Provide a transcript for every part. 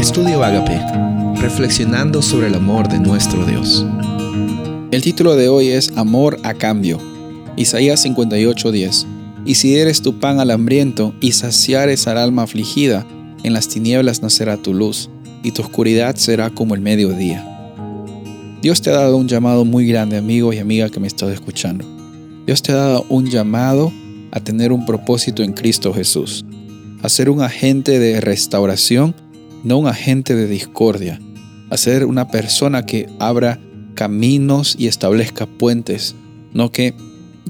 Estudio Agape, reflexionando sobre el amor de nuestro Dios. El título de hoy es Amor a cambio. Isaías 58:10. Y si eres tu pan al hambriento y saciares al alma afligida, en las tinieblas nacerá tu luz, y tu oscuridad será como el mediodía. Dios te ha dado un llamado muy grande, amigo y amiga que me estás escuchando. Dios te ha dado un llamado a tener un propósito en Cristo Jesús, a ser un agente de restauración no un agente de discordia, a ser una persona que abra caminos y establezca puentes, no que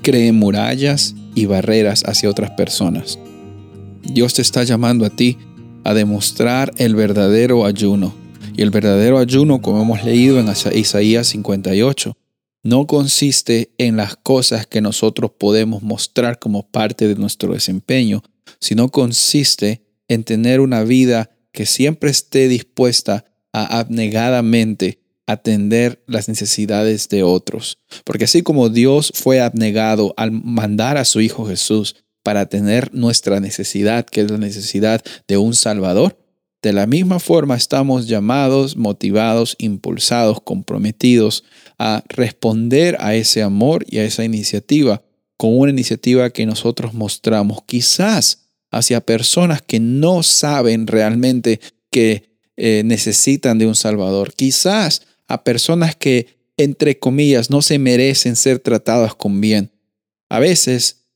cree murallas y barreras hacia otras personas. Dios te está llamando a ti a demostrar el verdadero ayuno. Y el verdadero ayuno, como hemos leído en Isaías 58, no consiste en las cosas que nosotros podemos mostrar como parte de nuestro desempeño, sino consiste en tener una vida que siempre esté dispuesta a abnegadamente atender las necesidades de otros. Porque así como Dios fue abnegado al mandar a su Hijo Jesús para tener nuestra necesidad, que es la necesidad de un Salvador, de la misma forma estamos llamados, motivados, impulsados, comprometidos a responder a ese amor y a esa iniciativa con una iniciativa que nosotros mostramos. Quizás hacia personas que no saben realmente que eh, necesitan de un Salvador. Quizás a personas que, entre comillas, no se merecen ser tratadas con bien. A veces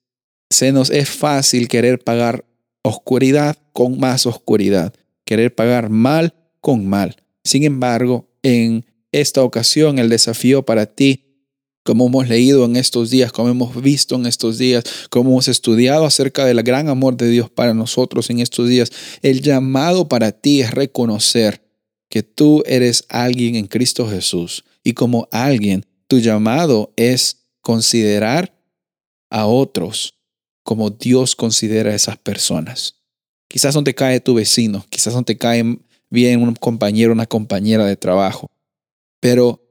se nos es fácil querer pagar oscuridad con más oscuridad, querer pagar mal con mal. Sin embargo, en esta ocasión el desafío para ti como hemos leído en estos días, como hemos visto en estos días, como hemos estudiado acerca del gran amor de Dios para nosotros en estos días, el llamado para ti es reconocer que tú eres alguien en Cristo Jesús y como alguien, tu llamado es considerar a otros como Dios considera a esas personas. Quizás no te cae tu vecino, quizás no te cae bien un compañero, una compañera de trabajo, pero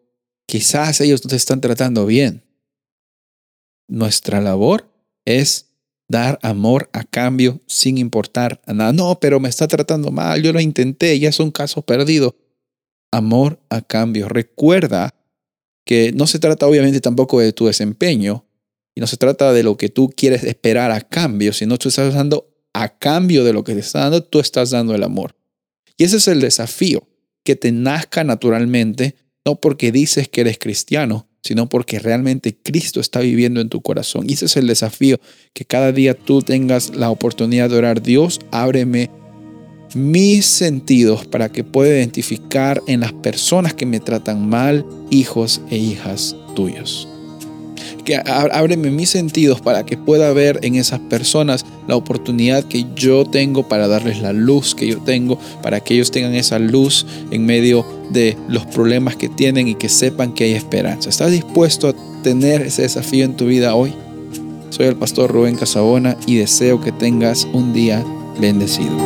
Quizás ellos no te están tratando bien. Nuestra labor es dar amor a cambio sin importar a nada. No, pero me está tratando mal, yo lo intenté, ya es un caso perdido. Amor a cambio. Recuerda que no se trata obviamente tampoco de tu desempeño y no se trata de lo que tú quieres esperar a cambio, sino tú estás dando a cambio de lo que te está dando, tú estás dando el amor. Y ese es el desafío, que te nazca naturalmente no porque dices que eres cristiano, sino porque realmente Cristo está viviendo en tu corazón. Y ese es el desafío, que cada día tú tengas la oportunidad de orar, Dios, ábreme mis sentidos para que pueda identificar en las personas que me tratan mal, hijos e hijas tuyos que ábreme mis sentidos para que pueda ver en esas personas la oportunidad que yo tengo para darles la luz que yo tengo, para que ellos tengan esa luz en medio de los problemas que tienen y que sepan que hay esperanza. ¿Estás dispuesto a tener ese desafío en tu vida hoy? Soy el pastor Rubén Casabona y deseo que tengas un día bendecido.